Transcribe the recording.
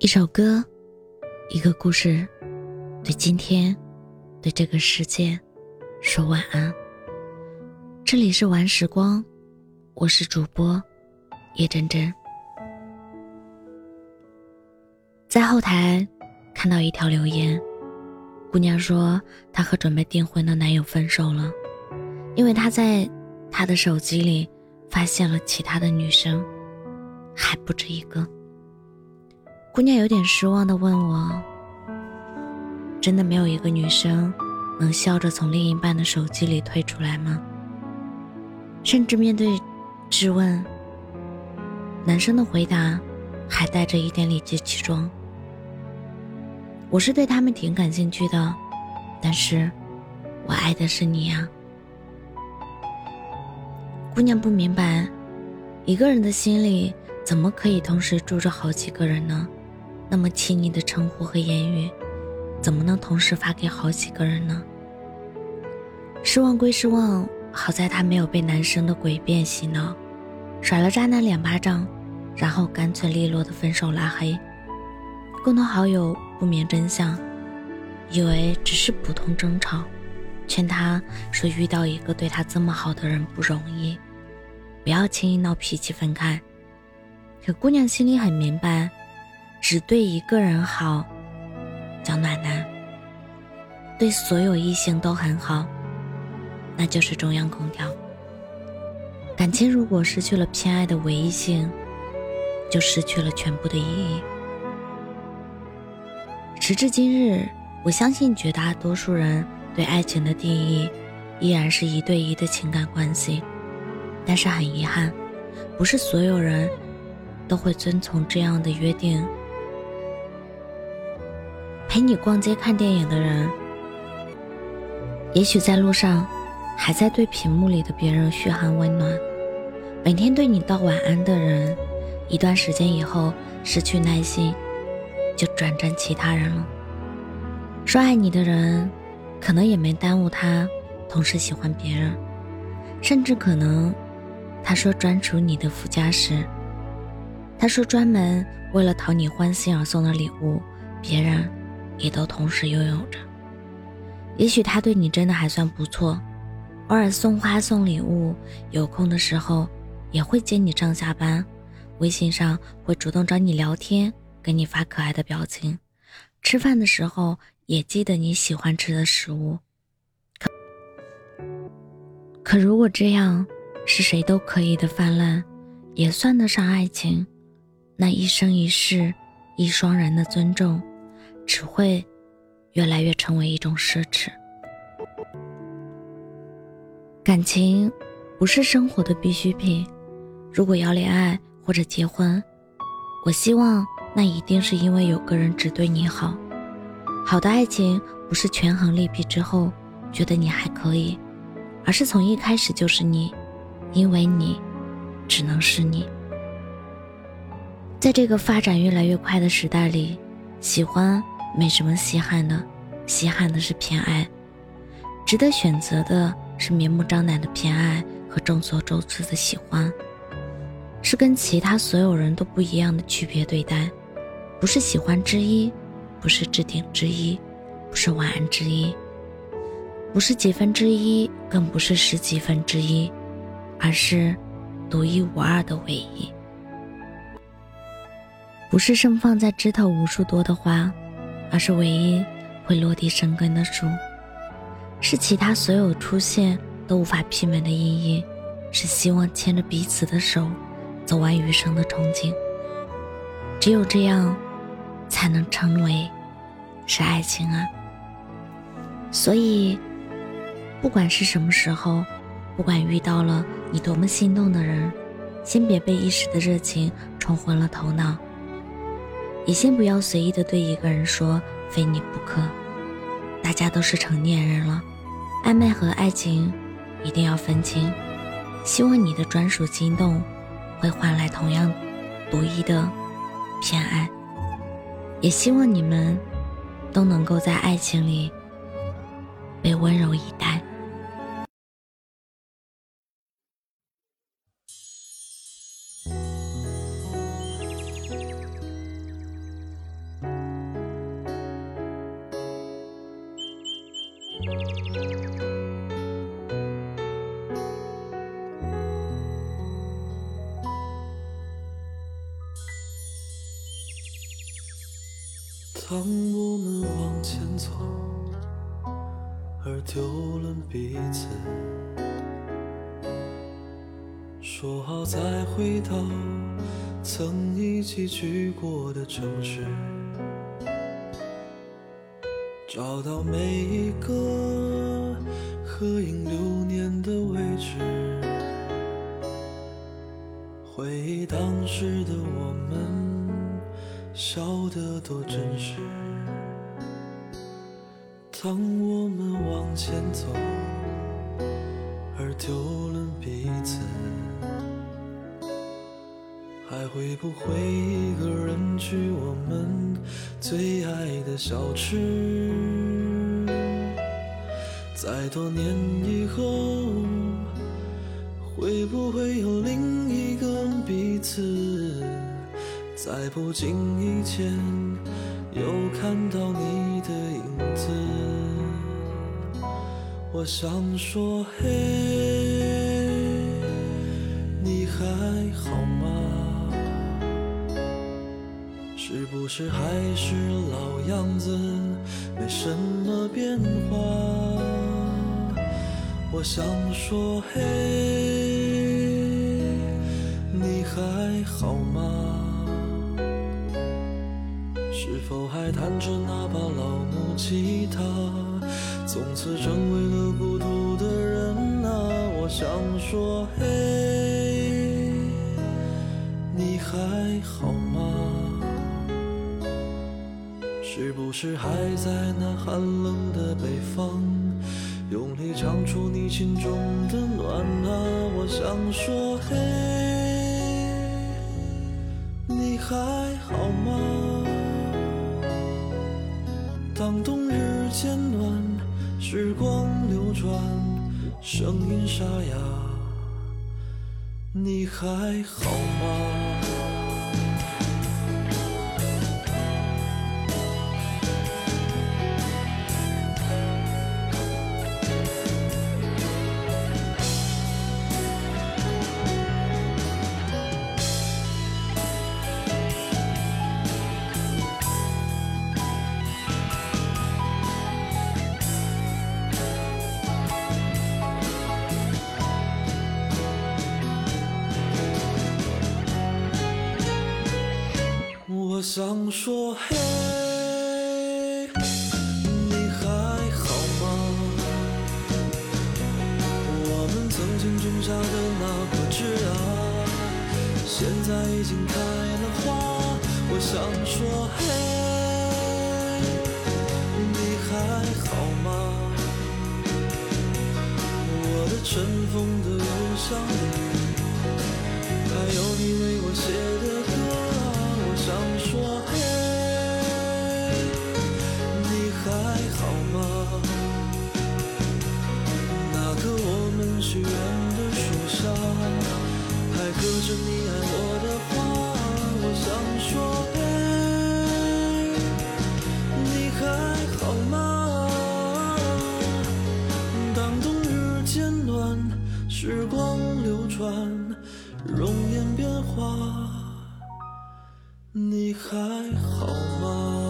一首歌，一个故事，对今天，对这个世界，说晚安。这里是玩时光，我是主播叶真真。在后台看到一条留言，姑娘说她和准备订婚的男友分手了，因为她在他的手机里发现了其他的女生，还不止一个。姑娘有点失望的问我：“真的没有一个女生能笑着从另一半的手机里退出来吗？”甚至面对质问，男生的回答还带着一点理直气壮：“我是对他们挺感兴趣的，但是我爱的是你呀。”姑娘不明白，一个人的心里怎么可以同时住着好几个人呢？那么亲昵的称呼和言语，怎么能同时发给好几个人呢？失望归失望，好在他没有被男生的诡辩洗脑，甩了渣男两巴掌，然后干脆利落的分手拉黑。共同好友不明真相，以为只是普通争吵，劝他说遇到一个对他这么好的人不容易，不要轻易闹脾气分开。可姑娘心里很明白。只对一个人好，叫暖男；对所有异性都很好，那就是中央空调。感情如果失去了偏爱的唯一性，就失去了全部的意义。时至今日，我相信绝大多数人对爱情的定义依然是一对一的情感关系，但是很遗憾，不是所有人都会遵从这样的约定。陪你逛街看电影的人，也许在路上还在对屏幕里的别人嘘寒问暖；每天对你道晚安的人，一段时间以后失去耐心，就转战其他人了。说爱你的人，可能也没耽误他同时喜欢别人，甚至可能他说专属你的副驾驶，他说专门为了讨你欢心而送的礼物，别人。也都同时拥有着。也许他对你真的还算不错，偶尔送花送礼物，有空的时候也会接你上下班，微信上会主动找你聊天，给你发可爱的表情，吃饭的时候也记得你喜欢吃的食物。可可如果这样是谁都可以的泛滥，也算得上爱情，那一生一世一双人的尊重。只会越来越成为一种奢侈。感情不是生活的必需品。如果要恋爱或者结婚，我希望那一定是因为有个人只对你好。好的爱情不是权衡利弊之后觉得你还可以，而是从一开始就是你，因为你只能是你。在这个发展越来越快的时代里，喜欢。没什么稀罕的，稀罕的是偏爱。值得选择的是明目张胆的偏爱和众所周知的喜欢，是跟其他所有人都不一样的区别对待。不是喜欢之一，不是置顶之一，不是晚安之一，不是几分之一，更不是十几分之一，而是独一无二的唯一。不是盛放在枝头无数多的花。而是唯一会落地生根的树，是其他所有出现都无法媲美的意义，是希望牵着彼此的手走完余生的憧憬。只有这样，才能称为是爱情啊！所以，不管是什么时候，不管遇到了你多么心动的人，先别被一时的热情冲昏了头脑。也先不要随意的对一个人说非你不可，大家都是成年人了，暧昧和爱情一定要分清。希望你的专属心动会换来同样独一的偏爱，也希望你们都能够在爱情里被温柔以待。当我们往前走，而丢了彼此，说好再回到曾一起去过的城市，找到每一个合影留念的位置，回忆当时的我们。笑得多真实。当我们往前走，而丢了彼此，还会不会一个人去我们最爱的小吃？在多年以后，会不会有另一个彼此？在不经意间，又看到你的影子。我想说，嘿，你还好吗？是不是还是老样子，没什么变化？我想说，嘿，你还好吗？是否还弹着那把老木吉他？从此成为了孤独的人啊！我想说，嘿，你还好吗？是不是还在那寒冷的北方，用力唱出你心中的暖啊？我想说，嘿，你还好吗？当冬日渐暖，时光流转，声音沙哑，你还好吗？想说，嘿，你还好吗？我们曾经种下的那棵枝啊，现在已经开了花。我想说，嘿，你还好吗？我的尘封的邮箱里，还有你为我写的想说，嘿，你还好吗？那棵我们许愿的树下，还刻着你爱我的话。我想说，嘿，你还好吗？当冬日渐暖，时光流转，容颜变化。你还好吗？